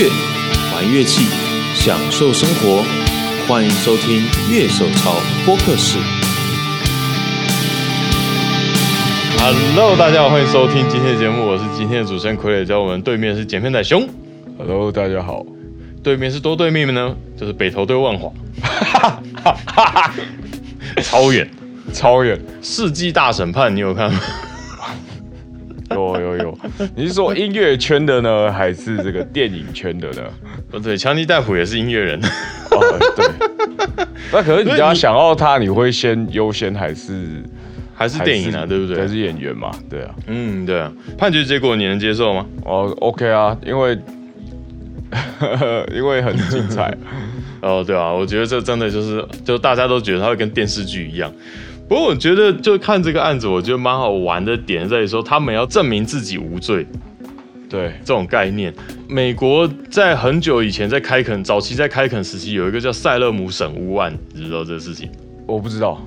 乐，玩乐器，享受生活。欢迎收听《乐手潮播客室》。Hello，大家好，欢迎收听今天的节目，我是今天的主持人傀儡，在我们对面是剪片仔熊，Hello，大家好。对面是多对面呢，就是北投对万华，超远，超远，世纪大审判你有看吗？有有有。你是说音乐圈的呢，还是这个电影圈的呢？哦，对，强尼戴普也是音乐人，哦，对。那可是你要想到他，你会先优先还是还是电影啊，对不对？还是演员嘛？对啊。嗯，对啊。判决结果你能接受吗？哦，OK 啊，因为 因为很精彩。哦，对啊，我觉得这真的就是，就大家都觉得他会跟电视剧一样。不过我觉得，就看这个案子，我觉得蛮好玩的点在于说，他们要证明自己无罪。对，这种概念。美国在很久以前，在开垦早期，在开垦时期，有一个叫塞勒姆省屋案，你知道这个事情？我不知道。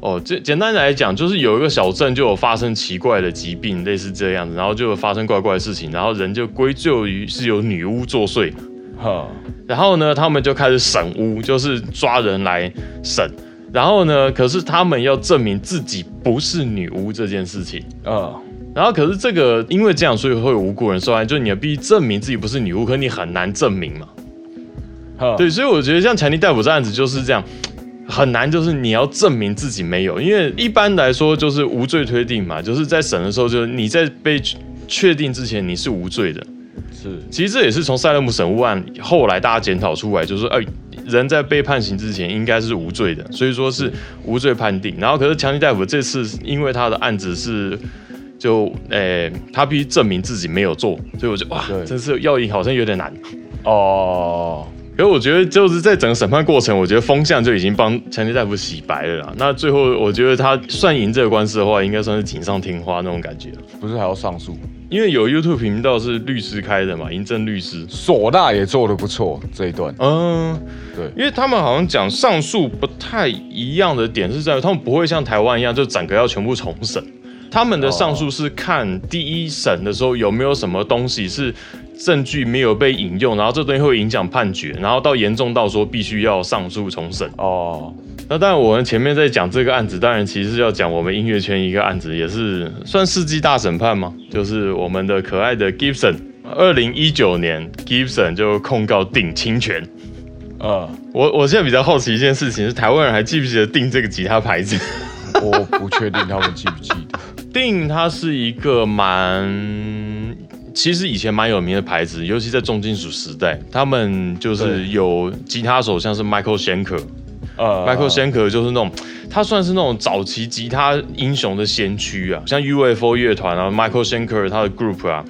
哦，这简单来讲，就是有一个小镇就有发生奇怪的疾病，类似这样子，然后就有发生怪怪的事情，然后人就归咎于是有女巫作祟，哈，然后呢，他们就开始审巫，就是抓人来审。然后呢，可是他们要证明自己不是女巫这件事情。嗯，然后可是这个因为这样，所以会有无辜人受害，就是你必须证明自己不是女巫，可你很难证明嘛。哈，对，所以我觉得像强尼逮捕这案子就是这样，很难，就是你要证明自己没有，因为一般来说就是无罪推定嘛，就是在审的时候，就是你在被确定之前你是无罪的。是，其实这也是从塞勒姆审巫案后来大家检讨出来，就是说，哎、人在被判刑之前应该是无罪的，所以说是无罪判定。然后可是强尼大夫这次因为他的案子是。就诶、他必须证明自己没有做，所以我就哇，对这次要赢好像有点难。哦，可是我觉得就是在整个审判过程，我觉得风向就已经帮强尼大夫洗白了啦。那最后我觉得他算赢这个官司的话，应该算是锦上添花那种感觉。不是还要上诉？因为有 YouTube 频道是律师开的嘛，嬴政律师。唢呐也做的不错，这一段。嗯，对，因为他们好像讲上诉不太一样的点是在于，他们不会像台湾一样，就整个要全部重审。他们的上诉是看第一审的时候有没有什么东西是证据没有被引用，然后这东西会影响判决，然后到严重到说必须要上诉重审。哦，那当然，我们前面在讲这个案子，当然其实是要讲我们音乐圈一个案子，也是算世纪大审判吗？就是我们的可爱的 Gibson，二零一九年 Gibson 就控告定侵权。呃，我我现在比较好奇一件事情是，台湾人还记不记得定这个吉他牌子？我不确定他们记不记得。定它是一个蛮，其实以前蛮有名的牌子，尤其在重金属时代，他们就是有吉他手，像是 Michael Schenker。呃 Michael Schenker 就是那种，他算是那种早期吉他英雄的先驱啊，像 UFO 乐团啊，Michael Schenker 他的 group 啊，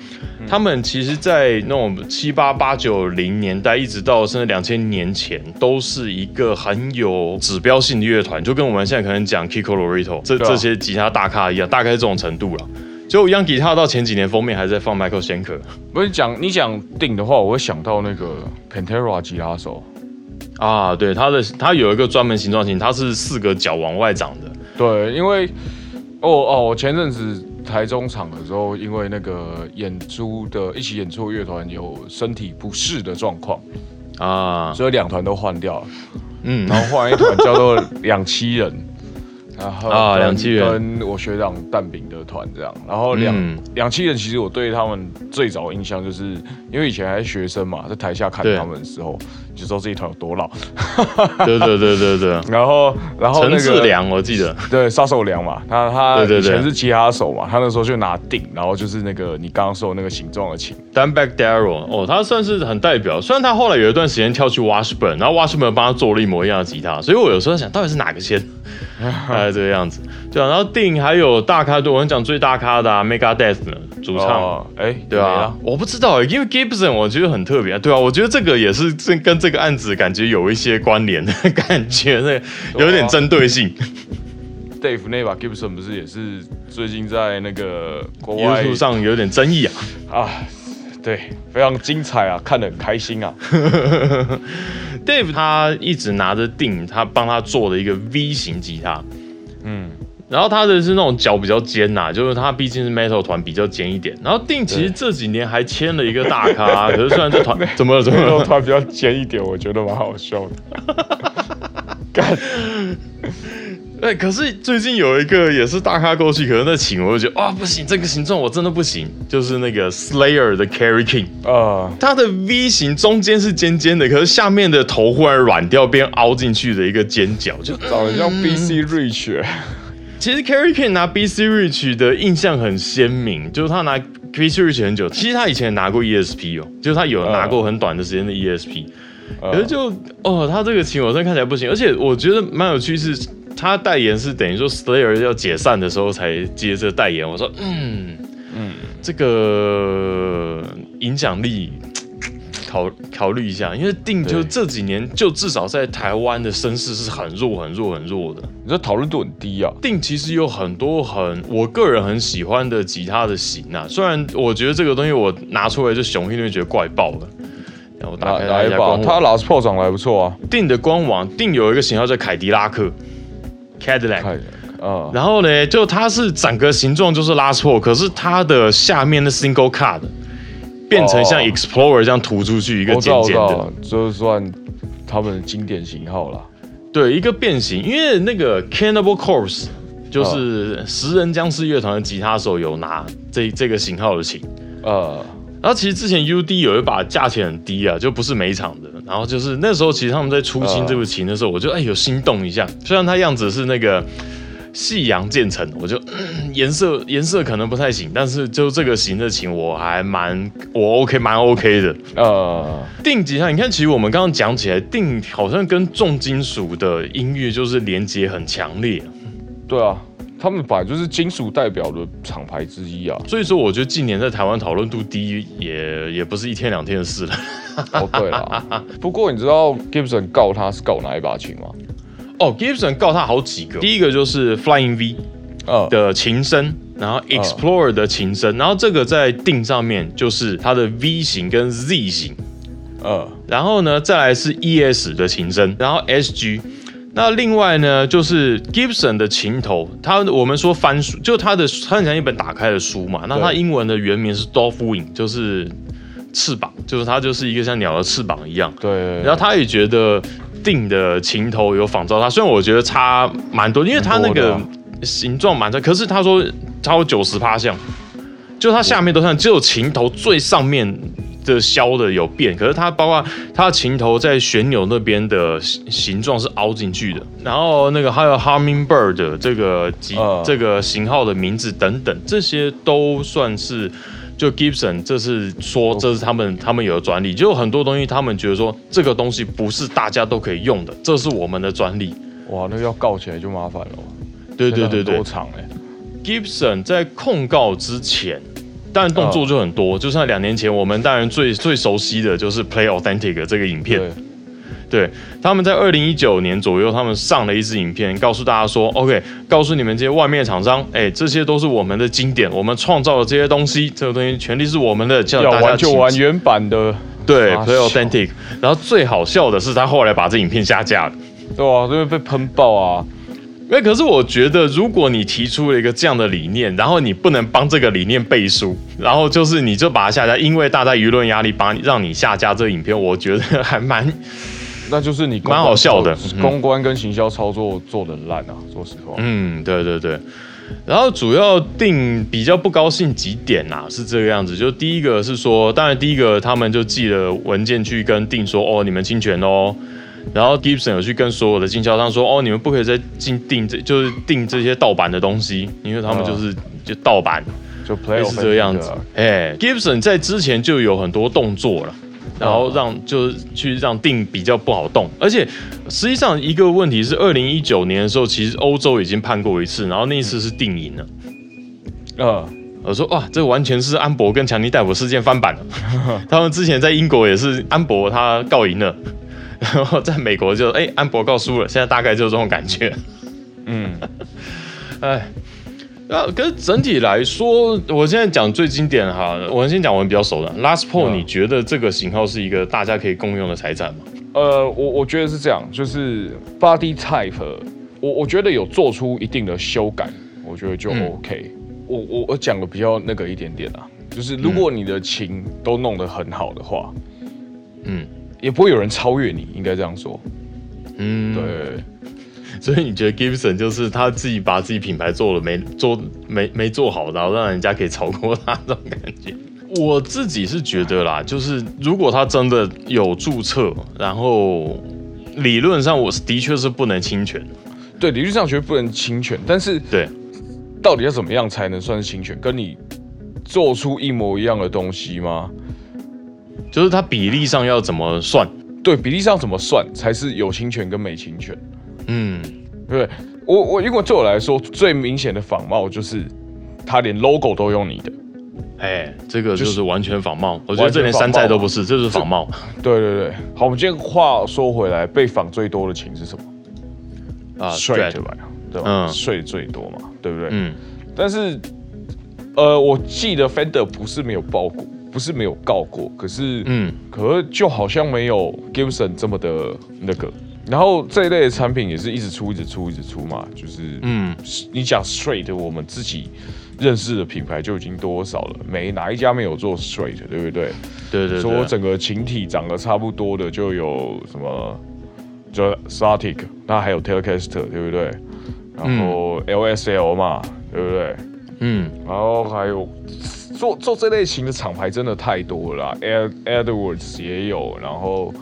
他们其实，在那种七八八九零年代，一直到甚至两千年前，都是一个很有指标性的乐团，就跟我们现在可能讲 Kiko Lorito 这、啊这些吉他大咖一样，大概是这种程度了。就 Young Guitar 到前几年封面还在放 Michael Schenker 不是讲你讲定的话，我会想到那个 Pantera 吉他手。啊，对，他的他有一个专门形状型，它是四个角往外长的。对，因为哦哦，我前阵子台中场的时候，因为那个演出的一起演出的乐团有身体不适的状况，啊，所以两团都换掉了，嗯，然后换一团叫做两栖人。然后啊跟两栖人。跟我学长蛋饼的团这样，然后两、嗯。两栖人其实我对他们最早印象就是因为以前还是学生嘛，在台下看他们的时候，就知道这一团有多老。对对对对对，然后然后那陈个志良我记得。对，杀手良嘛，他他对对对以前是吉他手嘛，他那时候就拿定，然后就是那个你刚刚说的那个形状的琴，Dimebag Darrell，哦，他算是很代表。虽然他后来有一段时间跳去 Washburn，然后 Washburn 帮他做了一模一样的吉他，所以我有时候想到底是哪个先，大 概这个样子。对啊，然后定还有大咖，对我们讲最大咖的、啊、Megadeth 呢，主唱。哦，哎，对啊，我不知道欸，因为 Gibson 我觉得很特别啊，对啊，我觉得这个也是这跟这个案子感觉有一些关联的 感觉，那有点针对性。，Dave 那把 Gibson 不是也是最近在那个国外 YouTube 上有点争议啊。啊，对，非常精彩啊，看得很开心啊，Dave 他一直拿着定他帮他做的一个 V 型吉他，嗯，然后他的是那种脚比较尖呐、就是他毕竟是 metal 团比较尖一点。然后定其实这几年还签了一个大咖，可是虽然这团怎么怎么了，然后他比较尖一点，我觉得蛮好笑的。干，对，可是最近有一个也是大咖过去，可是那琴我就觉得啊不行，这个形状我真的不行，就是那个 Slayer 的 Carry King。呃，它的 V 型中间是尖尖的，可是下面的头忽然软掉，变凹进去的一个尖角，就长得像 BC Rich，、欸、其实 Carry King 拿 BC Rich 的印象很鲜明，就是他拿 BC Rich 很久，其实他以前拿过 ESP 哦，就是他有拿过很短的时间的 ESP，、可呃是就哦，他这个情我真的看起来不行，而且我觉得蛮有趣是，他代言是等于说 Slayer 要解散的时候才接着代言，我说嗯嗯，这个影响力。考考虑一下，因为定就对这几年，就至少在台湾的声势是很弱、很弱、很弱的。你这讨论度很低啊。定其实有很多很我个人很喜欢的吉他的型啊，虽然我觉得这个东西我拿出来就熊一定会觉得怪爆了。然后我打哪开来一把？他 Last Pro 长还不错啊。定的官网定有一个型号叫凯迪拉克 Cadillac，看，呃，然后呢，就它是整个形状就是拉错，可是它的下面的 single card 变成像哦 Explorer 这样突出去一个尖尖的道，，就算他们的经典型号啦。对，一个变形，因为那个 Cannibal Corpse 就是哦食人僵尸乐团的吉他手有拿这这个型号的琴。呃，然后其实之前 UD 有一把价钱很低啊，就不是每场的。然后就是那时候，其实他们在出新这部琴的时候，我就哎有心动一下。虽然它样子是那个夕阳渐层，我就、嗯 颜色颜色可能不太行，但是就这个型的琴我还蛮我 OK 蛮 OK 的。呃，定吉他，你看，其实我们刚刚讲起来，定好像跟重金属的音乐就是连接很强烈。对啊，他们本来就是金属代表的厂牌之一啊。所以说，我觉得近年在台湾讨论度低，也也不是一天两天的事了。哦，对了，不过你知道 Gibson 告他是告哪一把琴吗？哦，Gibson 告他好几个，第一个就是 Flying V 呃，的琴声，然后 Explorer 的琴声，然后这个在定上面就是它的 V 型跟 Z 型，呃，然后呢再来是 ES 的琴声，然后 SG。那另外呢，就是 Gibson 的琴头，它我们说翻书，就它的它很像一本打开的书嘛。那它英文的原名是 Dolph Wing，就是翅膀，就是它就是一个像鸟的翅膀一样。对，然后他也觉得定的琴头有仿照它，虽然我觉得差蛮多，因为它那个形状蛮像，可是他说超过九十趴像，就它下面都像，只有琴头最上面的削的有变，可是它包括它的琴头在旋钮那边的形形状是凹进去的，然后那个还有 Hummingbird 的这个级、嗯这个型号的名字等等，这些都算是。就 Gibson 这是说这是他们他们有的专利，就很多东西他们觉得说这个东西不是大家都可以用的，这是我们的专利。哇，那个要告起来就麻烦了。对对对对多长哎，，Gibson 在控告之前，当然动作就很多，就像两年前我们当然最最熟悉的就是 Play Authentic 这个影片，对，他们在二零一九年左右，他们上了一支影片，告诉大家说，OK，告诉你们这些外面的厂商，哎，这些都是我们的经典，我们创造的这些东西，这个东西权利是我们的，叫要大家请玩就玩原版的，对啊，Play 小 Authentic。然后最好笑的是，他后来把这影片下架了。对啊，这个被喷爆啊。因为可是我觉得，如果你提出了一个这样的理念，然后你不能帮这个理念背书，然后就是你就把它下架，因为大家舆论压力帮让你下架这个影片，我觉得还蛮那就是你蛮好笑的公关跟行销操作做的烂啊，说实话。嗯，对对对。然后主要定比较不高兴几点啊，是这个样子。就第一个是说，当然第一个他们就寄了文件去跟定说，哦，你们侵权哦。然后 Gibson 有去跟所有的经销商说，哦，你们不可以再进定这就是定这些盗版的东西，因为他们就是、就盗版，就 play 是这个样子。哎，Gibson 在之前就有很多动作了。然后让就是去让定比较不好动，而且实际上一个问题是，二零一九年的时候，其实欧洲已经判过一次，然后那一次是定赢了。呃，我说哇，这完全是安博跟强尼戴普事件翻版了。他们之前在英国也是安博他告赢了，然后在美国就哎、安博告输了，现在大概就是这种感觉。嗯，哎，啊，可是整体来说，我现在讲最经典哈，我先讲我们比较熟的 Last Paul，、嗯你觉得这个型号是一个大家可以共用的财产吗？呃，我我觉得是这样，就是 body type，我我觉得有做出一定的修改，我觉得就嗯 OK。我我我讲的比较那个一点点啊，就是如果你的琴都弄得很好的话，嗯也不会有人超越你，应该这样说。嗯，对，所以你觉得 Gibson 就是他自己把自己品牌做了没做没没做好，然后让人家可以超过他这种感觉？我自己是觉得啦，就是如果他真的有注册，然后理论上我是的确是不能侵权，对，理论上绝对不能侵权，但是对，到底要怎么样才能算是侵权？跟你做出一模一样的东西吗？就是它比例上要怎么算？对，比例上怎么算才是有侵权跟没侵权？嗯，对？我我因为对我来说，最明显的仿冒就是他连 logo 都用你的。哎，这个就就是是完全仿冒，我觉得这连山寨都不是，这是仿冒对对对，好，我们今天话说回来，被仿最多的琴是什么？啊吧，对吧？嗯税最多嘛，对不对？嗯但是，呃，我记得 Fender 不是没有报过，不是没有告过，可是，嗯可是就好像没有 Gibson 这么的那个。然后这一类的产品也是一直出，一直出，一直出嘛。就是，嗯你讲 Straight，我们自己认识的品牌就已经多少了？没哪一家没有做 Straight，对不对？对对对，说整个琴体长得差不多的就有什么，就 Static，那还有 Telecaster，对不对？然后 LSL 嘛，对不对？嗯然后还有做做这类型的厂牌真的太多了啦，Ed Edwards 也有，然后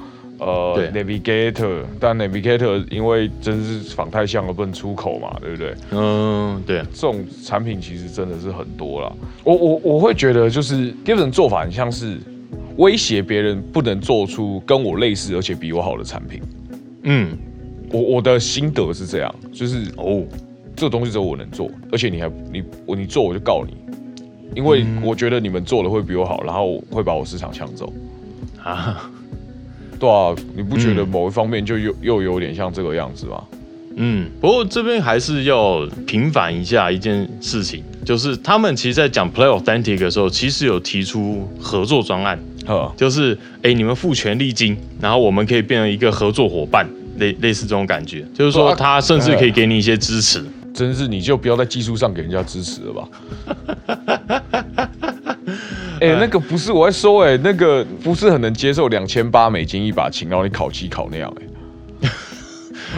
呃对 Navigator，但 Navigator 因为真是仿太像了，不能出口嘛，对不对？嗯对，这种产品其实真的是很多啦。我我我会觉得就是 Gibson 做法很像是威胁别人不能做出跟我类似而且比我好的产品。嗯我我的心得是这样，就是哦，这个东西只有我能做，而且你还你我你做我就告你，因为我觉得你们做的会比我好，然后会把我市场抢走。啊，对啊，你不觉得嗯某一方面就又又有点像这个样子吗？嗯，不过这边还是要平反一下一件事情，就是他们其实，在讲 Play Authentic 的时候，其实有提出合作专案，呵，就是哎，你们付权利金，然后我们可以变成一个合作伙伴，类类似这种感觉，就是说他甚至可以给你一些支持。真是你就不要在技术上给人家支持了吧。哎、那个不是我在说、哎，那个不是很能接受两千八美金一把琴，然后你烤漆烤那样、哎，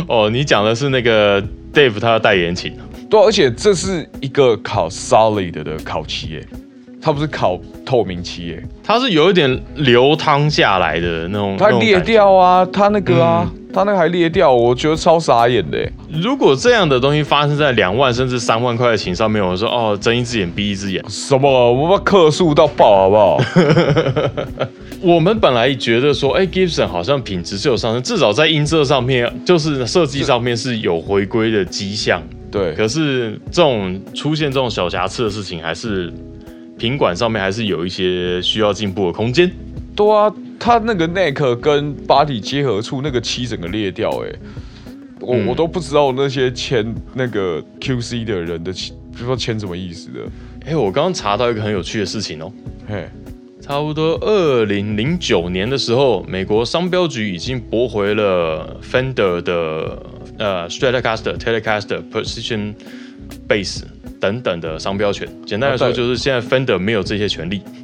哦，你讲的是那个 Dave 他的代言琴，对啊、而且这是一个烤 solid 的烤漆，哎，它不是烤透明漆，哎，它是有一点流汤下来的那种，它裂。掉啊，它那个啊，它那个还裂掉，我觉得超傻眼的、哎如果这样的东西发生在两万甚至三万块的琴上面，我说哦，睁一只眼闭一只眼。什么？我们克数到爆好不好？我们本来觉得说，哎，Gibson 好像品质是有上升，至少在音色上面，就是设计上面是有回归的迹象。对，可是这种出现这种小瑕疵的事情，还是品管上面还是有一些需要进步的空间。对啊，它那个 neck 跟 body 结合处那个漆整个裂掉、哎，我、嗯我都不知道那些签那个 QC 的人的漆，不知道签什么意思的。哎，我刚刚查到一个很有趣的事情哦。嘿，差不多二零零九年的时候，美国商标局已经驳回了 Fender 的呃 Stratocaster、Telecaster、Precision Bass 等等的商标权。简单来说，就是现在 Fender 没有这些权利哎，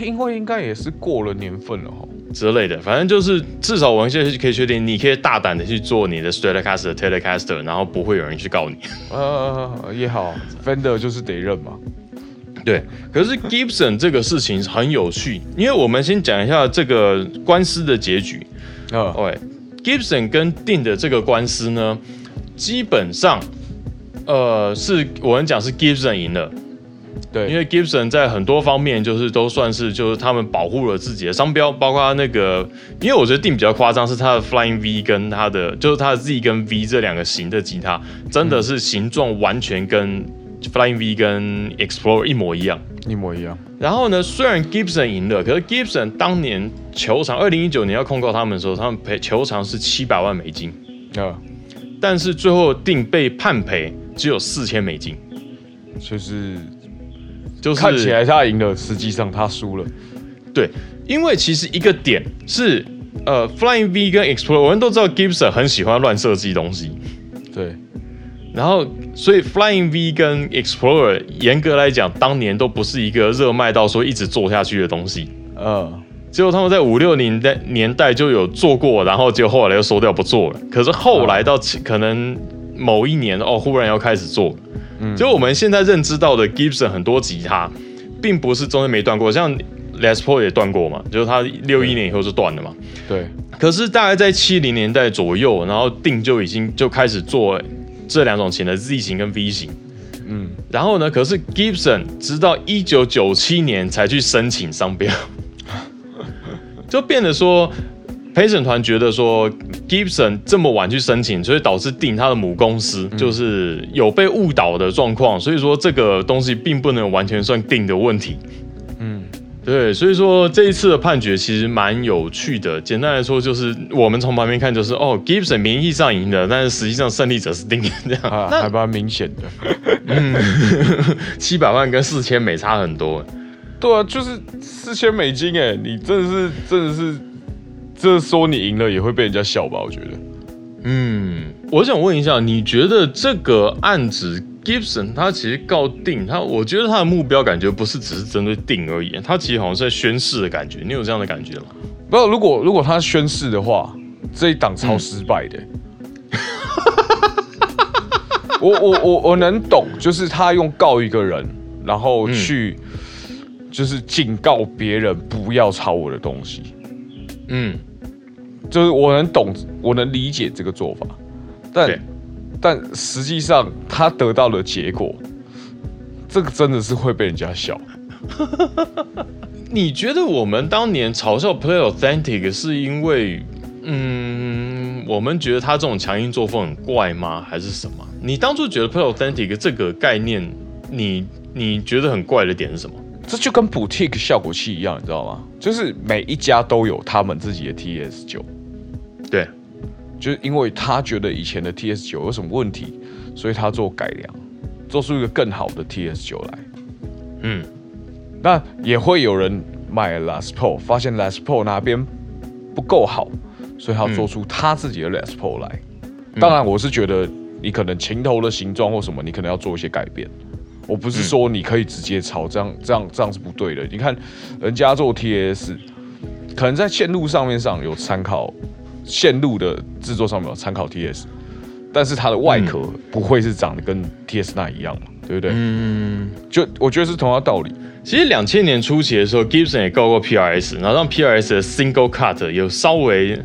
因为应该也是过了年份了哈。之类的。反正就是至少我们现在可以确定，你可以大胆的去做你的 Stratocaster、Telecaster，然后不会有人去告你。呃，也好，Fender 就是得认嘛。对，可是 Gibson 这个事情很有趣，因为我们先讲一下这个官司的结局。啊，对，Gibson 跟 Dean 的这个官司呢，基本上，呃，是我们讲是 Gibson 赢了，对，因为 Gibson 在很多方面就是都算是就是他们保护了自己的商标，包括那个，因为我觉得 Dean 比较夸张，是他的 Flying V 跟他的就是他的 Z 跟 V 这两个型的吉他，真的是形状完全跟 Flying V 跟 Explorer 一模一样。一模一样。然后呢，虽然 Gibson 赢了，可是 Gibson 当年球场二零一九年要控告他们的时候，他们赔球场是七百万美金，啊，但是最后定被判赔只有四千美金，就是就是看起来他赢了，实际上他输了。对，因为其实一个点是，呃，Flying V 跟 Explorer，我们都知道 Gibson 很喜欢乱设计东西，对，然后，所以 Flying V 跟 Explorer 严格来讲，当年都不是一个热卖到说一直做下去的东西。嗯，结果他们在五六年代年代就有做过，然后结果后来又收掉不做了。可是后来到其可能某一年哦，忽然要开始做。嗯，就我们现在认知到的 Gibson 很多吉他，并不是中间没断过，像 Les Paul 也断过嘛，就是他六一年以后就断了嘛。对，可是大概在七零年代左右，然后定就已经就开始做这两种琴的 Z 型跟 V 型。嗯，然后呢，可是 Gibson 直到一九九七年才去申请商标，就变得说陪审团觉得说 Gibson 这么晚去申请，所以导致定他的母公司就是有被误导的状况，所以说这个东西并不能完全算定的问题。嗯，对，所以说这一次的判决其实蛮有趣的。简单来说，就是我们从旁边看，就是哦，Gibson 名义上赢的，但是实际上胜利者是定这样，啊，还蛮明显的。嗯 七百万跟四千美差很多。对啊，就是四千美金哎，你真的是真的是，这说你赢了也会被人家笑吧？我觉得。嗯，我想问一下，你觉得这个案子 Gibson 他其实告定他，我觉得他的目标感觉不是只是针对定而已，他其实好像是在宣誓的感觉。你有这样的感觉吗？不，如果如果他宣誓的话，这一档超失败的。我我我我能懂，就是他用告一个人，然后去就是警告别人不要抄我的东西。嗯，就是我能懂，我能理解这个做法，但但实际上他得到的结果，这个真的是会被人家笑。你觉得我们当年嘲笑 Play Authentic 是因为，嗯，我们觉得他这种强硬作风很怪吗？还是什么？你当初觉得 Play Authentic 这个概念，你你觉得很怪的点是什么？这就跟 Boutique 效果器一样，你知道吗？就是每一家都有他们自己的 TS 九，对，就是因为他觉得以前的 TS 九有什么问题，所以他做改良，做出一个更好的 TS 九来。嗯，那也会有人买 Les Paul，发现 Les Paul 那边不够好，所以他做出他自己的 Les Paul 来。当然，我是觉得你可能琴头的形状或什么，你可能要做一些改变。我不是说你可以直接抄，这样这样这样是不对的。你看人家做 TS，可能在线路上面上有参考，线路的制作上面有参考 TS，但是它的外壳不会是长得跟 TS 那一样嘛，对不对？嗯，就我觉得是同样道理。其实两千年初期的时候，Gibson 也告过 PRS，然后让 PRS 的 Single Cut 有稍微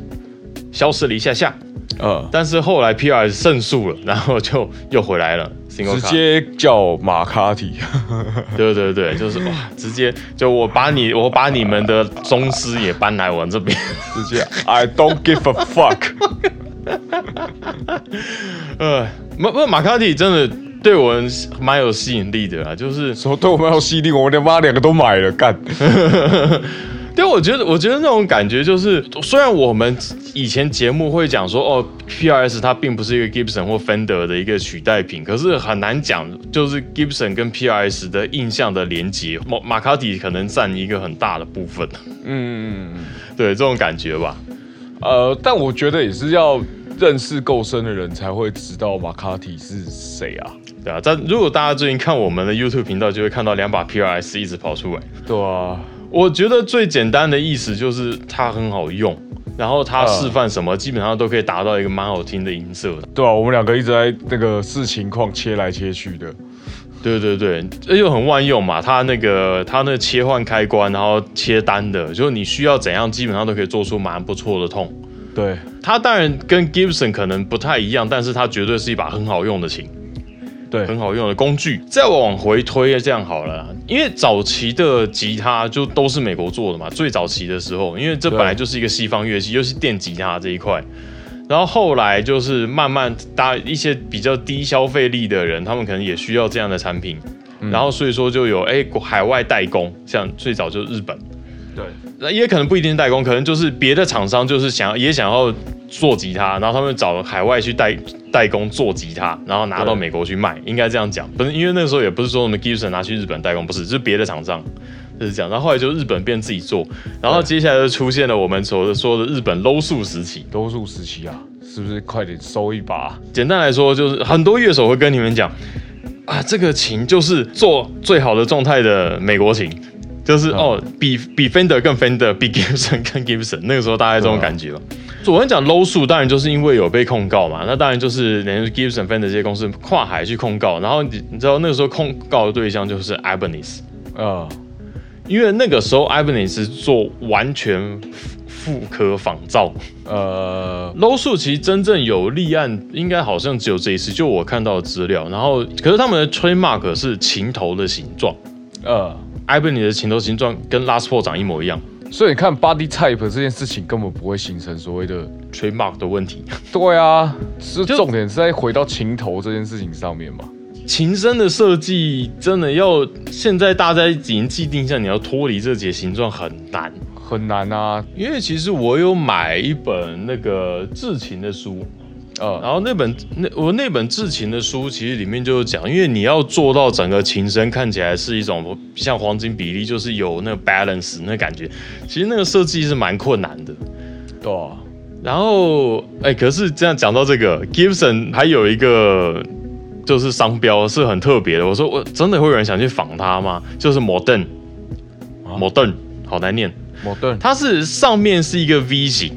消失了一下下。呃，但是后来 P.R. 胜诉了，然后就又回来了，直接叫马卡提，对对对，就是哇，直接就我把你，我把你们的宗师也搬来我这边，直接 I don't give a fuck。呃，马不马卡提真的对我蛮有吸引力的啦，就是说对我蛮有吸引力，我连妈两个都买了，干。对，我觉得，我觉得那种感觉就是，虽然我们以前节目会讲说，哦，PRS 它并不是一个 Gibson 或 Fender 的一个取代品，可是很难讲，就是 Gibson 跟 PRS 的印象的连接，马马卡蒂可能占一个很大的部分。嗯嗯嗯，对，这种感觉吧。呃，但我觉得也是要认识够深的人才会知道马卡蒂是谁啊。对啊，但如果大家最近看我们的 YouTube 频道，就会看到两把 PRS 一直跑出来。对啊。我觉得最简单的意思就是它很好用，然后它示范什么基本上都可以达到一个蛮好听的音色的。对啊，我们两个一直在那个视情况切来切去的。对对对，又很万用嘛，它那个它那切换开关，然后切单的，就是你需要怎样，基本上都可以做出蛮不错的痛。对，它当然跟 Gibson 可能不太一样，但是它绝对是一把很好用的琴。对，很好用的工具。再往回推，这样好了，因为早期的吉他就都是美国做的嘛。最早期的时候，因为这本来就是一个西方乐器，尤其电吉他这一块。然后后来就是慢慢搭一些比较低消费力的人，他们可能也需要这样的产品。然后所以说就有哎海外代工，像最早就是日本。对，那也可能不一定代工，可能就是别的厂商就是想也想要做吉他，然后他们找海外去代。代工做吉他，然后拿到美国去卖，应该这样讲，不是因为那个时候也不是说我们 Gibson 拿去日本代工，不是，是别的厂商就是这样。然后后来就日本变自己做，然后接下来就出现了我们所说的日本 low 数时期，low 数时期啊，是不是快点收一把？简单来说，就是很多乐手会跟你们讲啊，这个琴就是做最好的状态的美国琴，就是、嗯哦，比比 Fender 更 Fender，比 Gibson 更 Gibson，那个时候大概这种感觉了。我跟你讲 low 数，当然就是因为有被控告嘛，那当然就是连 Gibson、Fender 这些公司跨海去控告，然后你你知道那个时候控告的对象就是 Ibanez，呃，因为那个时候 Ibanez 做完全复刻仿造。呃，low 数其实真正有立案，应该好像只有这一次，就我看到的资料。然后，可是他们的 trademark 是琴头的形状呃，，Ibanez 的琴头形状跟 Last Four 长一模一样所以你看 body type 这件事情根本不会形成所谓的，，trademark 的问题。对啊，是重点是在回到琴头这件事情上面嘛。琴身的设计真的要现在大家已经既定下，你要脱离这节形状很难。很难啊，因为其实我有买一本那个制琴的书，呃，然后那本那我那本制琴的书，其实里面就是讲，因为你要做到整个琴身看起来是一种像黄金比例，就是有那个 balance 那感觉，其实那个设计是蛮困难的。对啊，然后，哎，可是这样讲到这个 Gibson 还有一个就是商标是很特别的，我说我真的会有人想去仿它吗？就是 Modern，Modern，、啊？Modern，好难念。摩登，它是上面是一个 V 型，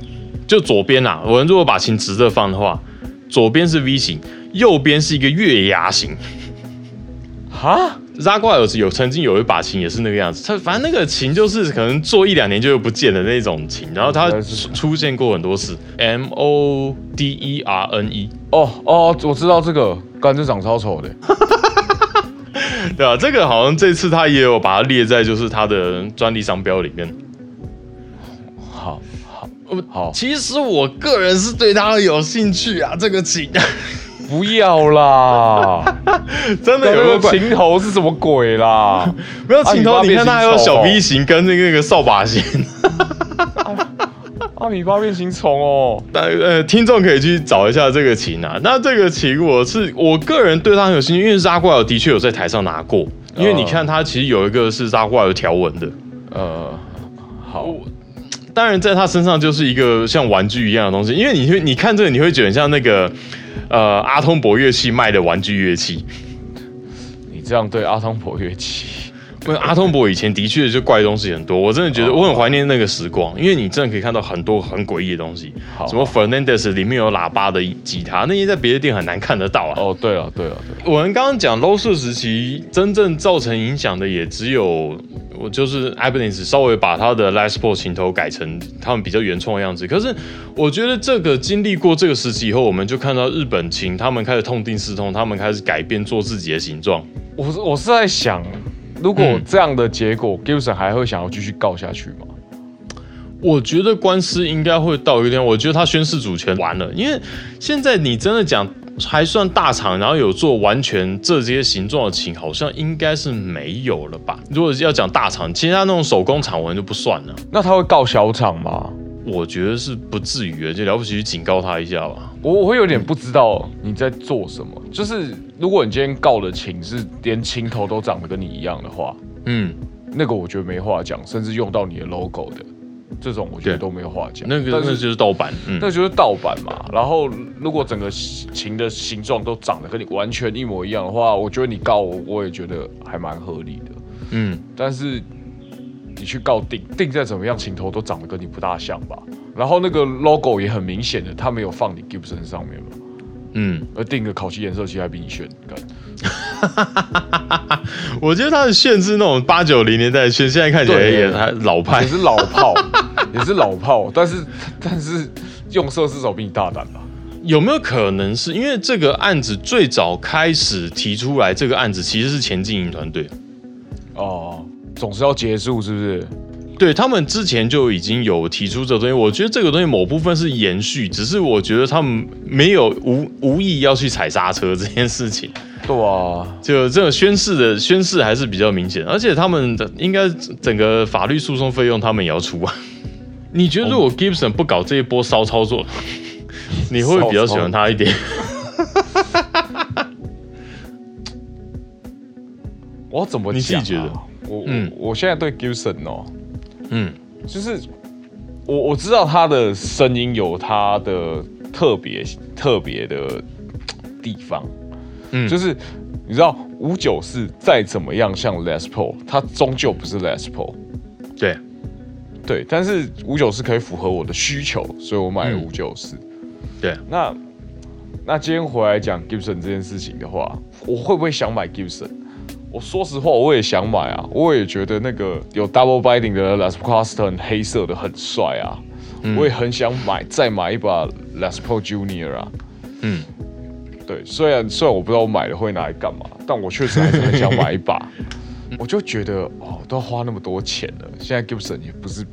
就左边啊，我们如果把琴直着放的话，左边是 V 型，右边是一个月牙形。哈，Jaguar 有曾经有一把琴也是那个样子，它反正那个琴就是可能做一两年就又不见的那种琴，然后它出现过很多次，M O D E R N E，哦哦，我知道这个，干这长超丑的，对啊，这个好像这次他也有把它列在就是他的专利商标里面。好好其实我个人是对它有兴趣啊，这个琴 不要啦，真的那个有个琴头是什么鬼啦？没有琴头，你看它还有小哦 V 型跟那个那个扫把型。阿米巴变形虫哦，但呃，听众可以去找一下这个琴啊。那这个琴，我是我个人对它很有兴趣，因为扎怪尔的确有在台上拿过。因为你看它其实有一个是扎怪尔条纹的，呃，好，当然在他身上就是一个像玩具一样的东西。因为你会你看这个，你会觉得很像那个呃阿通博乐器卖的玩具乐器。你这样对阿通博乐器，因为阿通博以前的确就怪东西很多，我真的觉得我很怀念那个时光，因为你真的可以看到很多很诡异的东西，好什么 Fernandez 里面有喇叭的吉他，那些在别的店很难看得到啊。哦，对了对了我们刚刚讲 low 数时期，真正造成影响的也只有我就是 i b a n e s 稍微把他的 l a s t p o r t 琴头改成他们比较原创的样子。可是我觉得这个经历过这个时期以后，我们就看到日本琴他们开始痛定思痛，他们开始改变做自己的形状。我是我是在想，如果嗯这样的结果，Gibson 还会想要继续告下去吗？我觉得官司应该会到一点，我觉得他宣誓主权完了，因为现在你真的讲还算大厂，然后有做完全这些形状的琴，好像应该是没有了吧？如果要讲大厂，其他那种手工厂，我就不算了。那他会告小厂吗？我觉得是不至于的，就了不起去警告他一下吧。我我会有点不知道你在做什么。就是如果你今天告的情是连情头都长得跟你一样的话，嗯，那个我觉得没话讲，甚至用到你的 logo 的这种，我觉得都没有话讲。那个那但是就是盗版。嗯，那就是盗版嘛。然后如果整个情的形状都长得跟你完全一模一样的话，我觉得你告我，我也觉得还蛮合理的。嗯，但是你去告定定再怎么样，情头都长得跟你不大像吧？然后那个 logo 也很明显的，他没有放你 Gibson 上面嘛，嗯，而定个烤漆颜色其实还比你炫，干 我觉得他的炫是那种八九零年代的线，现在看起来也还老派也。是老炮，也是老炮，但是但是用色至少比你大胆吧？有没有可能是因为这个案子最早开始提出来这个案子其实是前进营团队？哦，总是要结束是不是？对他们之前就已经有提出这个东西，我觉得这个东西某部分是延续，只是我觉得他们没有无无意要去踩刹车这件事情。对啊，就这个宣誓的宣誓还是比较明显，而且他们的应该整个法律诉讼费用他们也要出啊。你觉得如果 Gibson 不搞这一波骚操作，你会比较喜欢他一点？我怎么？你自己觉得？我嗯我我现在对 Gibson 哦，嗯就是我我知道他的声音有他的特别特别的地方，嗯就是你知道五九四再怎么样像 Les Paul，它终究不是 Les Paul。对，对，但是五九四可以符合我的需求，所以我买了嗯五九四。对，那那今天回来讲 Gibson 这件事情的话，我会不会想买 Gibson？我说实话，我也想买啊，我也觉得那个有 double binding 的 Les Custom 黑色的很帅啊，嗯我也很想买，再买一把 Les Paul Junior 啊。嗯，对，虽然虽然我不知道我买了会拿来干嘛，但我确实还是很想买一把。我就觉得哦，都要花那么多钱了，现在 Gibson 也不是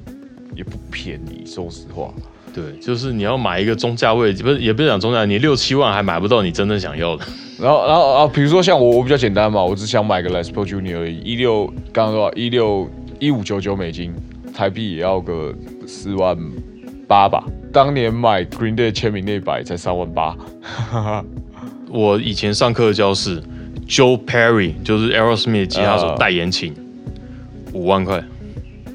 也不便宜，说实话。对，就是你要买一个中价位，不是也不是讲中价，你六七万还买不到你真正想要的。然后，然后啊，比如说像我，我比较简单嘛，我只想买个 Les Paul Junior 而已，一六刚刚多少？一六一五九九美金，台币也要个四万八吧。当年买 Green Day 签名那把也才三万八，我以前上课的教室，Joe Perry 就是 Aerosmith 吉他手呃代言琴，五万块，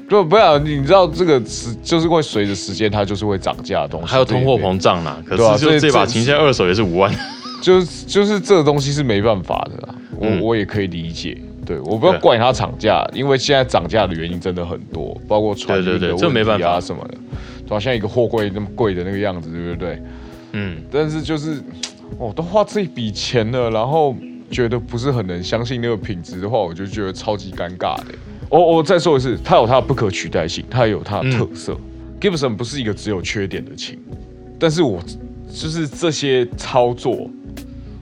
不不要你知道这个时就是会随着时间它就是会涨价的东西，还有通货膨胀啦。可是就这把琴现在二手也是五万。就是就是这个东西是没办法的啦，我、嗯我也可以理解。对，我不要怪它涨价，因为现在涨价的原因真的很多，包括船运对对对的问题这没办法啊什么的，对吧、像一个货柜那么贵的那个样子，对不对？嗯，但是就是，哦，都花这一笔钱了，然后觉得不是很能相信那个品质的话，我就觉得超级尴尬的。我我再说一次，它有它的不可取代性，它也有它的特色。Gibson 不是一个只有缺点的琴，但是我就是这些操作，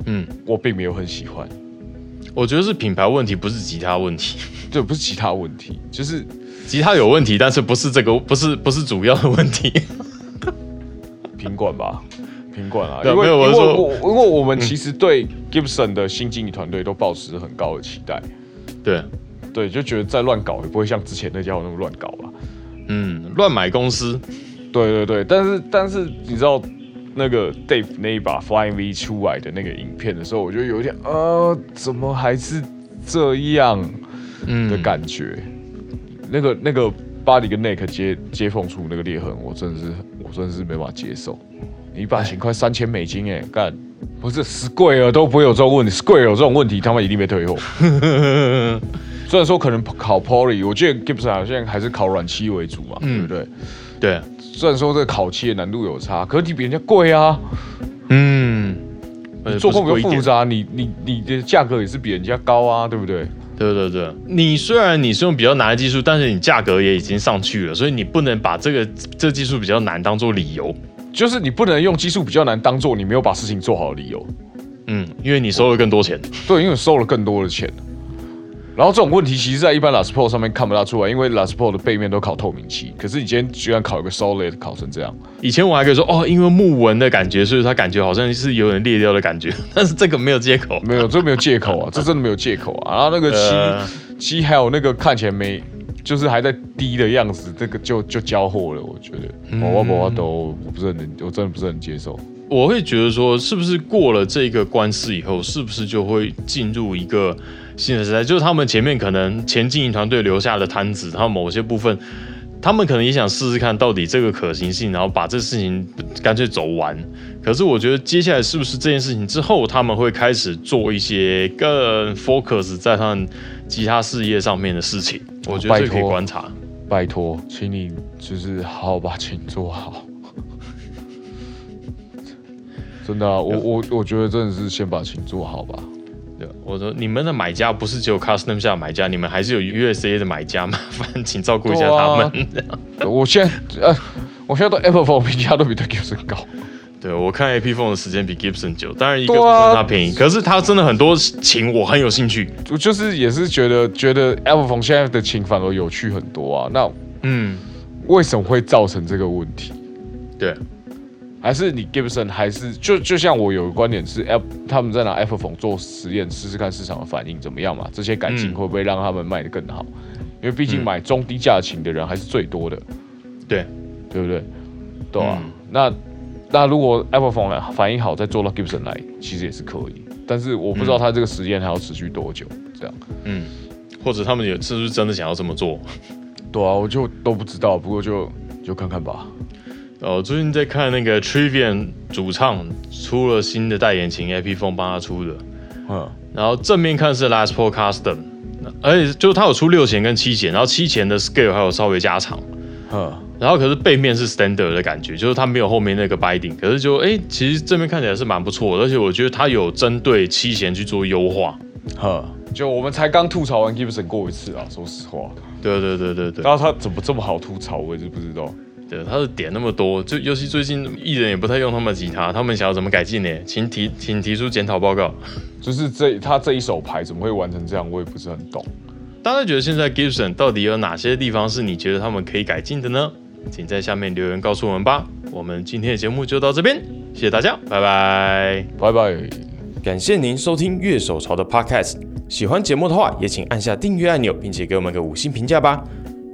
嗯，我并没有很喜欢。我觉得是品牌问题，不是吉他问题。对，不是吉他问题，就是吉他有问题，但是不是这个，不是不是主要的问题。品管吧，品管啊，因为因为我因为我们其实对 Gibson 的新经理团队都抱持很高的期待。对，对，就觉得再乱搞也不会像之前那家伙那么乱搞吧。嗯，乱买公司，对对对，但是但是你知道那个 Dave 那一把 Flying V 出来的那个影片的时候，我就有点呃，怎么还是这样嗯的感觉？那个那个 body 跟 neck 接接缝处那个裂痕，我真的是我真的是没办法接受。你一把琴快三千美金哎，干不是 Square 都不会有这种问题，Square 有这种问题，他们一定被退货。虽然说可能考 Poly，我记得 Gibson 好像还是考软漆为主嘛，对不对？对，虽然说这个烤漆的难度有差，可是你比人家贵啊，嗯，呃做工比较复杂，你你你的价格也是比人家高啊，对不对？对对对，你虽然你是用比较难的技术，但是你价格也已经上去了，所以你不能把这个这技术比较难当做理由。就是你不能用技术比较难当做你没有把事情做好的理由，嗯，因为你收了更多钱。对，因为收了更多的钱。然后这种问题其实，在一般 Las Pro 上面看不大出来，因为 Las Pro 的背面都烤透明漆。可是你今天居然烤一个 Solid 烤成这样，以前我还可以说哦，因为木纹的感觉，所以它感觉好像是有点裂掉的感觉，但是这个没有借口。没有，这没有借口啊，这真的没有借口啊。然后那个漆、呃漆还有那个看起来没，就是还在滴的样子，这个就就交货了。我觉得，我我我都我不是很能，我真的不是很接受。我会觉得说，是不是过了这个官司以后，是不是就会进入一个新的时代？就是他们前面可能前经营团队留下的摊子，然后某些部分，他们可能也想试试看到底这个可行性，然后把这事情干脆走完。可是我觉得接下来是不是这件事情之后，他们会开始做一些更 focus 在他们其他事业上面的事情？我觉得这可以观察。拜托，请你就是好好把琴做好。真的啊，我我我觉得真的是先把琴做好吧。对，我说你们的买家不是只有 custom 下的买家，你们还是有 USA 的买家，麻烦请照顾一下他们。我现在呃，我现在对 Apple Phone 评价都比对 Gibson 高。对我看 AP Phone 的时间比 Gibson 久，当然一个是它便宜，可是它真的很多琴我很有兴趣。我就是也是觉得觉得 Apple Phone 现在的琴反而有趣很多啊。那嗯，为什么会造成这个问题？对，还是你 Gibson 还是就就像我有个观点是他们在拿 Apple Phone 做实验试试看市场的反应怎么样嘛？这些感情嗯会不会让他们卖得更好？因为毕竟嗯买中低价琴的人还是最多的，对，对不对？对啊，嗯那那如果 Apple Phone 来反应好，再做到 Gibson 来，其实也是可以。但是我不知道他这个实验还要持续多久，这样。嗯，或者他们也是不是真的想要这么做？对啊，我就都不知道，不过就就看看吧。哦，最近在看那个 Trivian 主唱出了新的代言琴，Epiphone 帮他出的。嗯，然后正面看是 Last Pro Custom，而且就是它有出六弦跟七弦，然后七弦的 scale 还有稍微加长。嗯，然后可是背面是 standard 的感觉，就是它没有后面那个 binding，可是就哎，其实正面看起来是蛮不错的，而且我觉得它有针对七弦去做优化。呵，就我们才刚吐槽完 Gibson 过一次啊，说实话，对对对对对，然后他怎么这么好吐槽，我也是不知道。对，他的点那么多，就尤其最近艺人也不太用他们的吉他，他们想要怎么改进呢？请提请提出检讨报告。就是这他这一手牌怎么会玩成这样，我也不是很懂。大家觉得现在 Gibson 到底有哪些地方是你觉得他们可以改进的呢？请在下面留言告诉我们吧。我们今天的节目就到这边，谢谢大家，拜拜。拜拜。感谢您收听乐手潮的 Podcast。喜欢节目的话，也请按下订阅按钮，并且给我们个五星评价吧。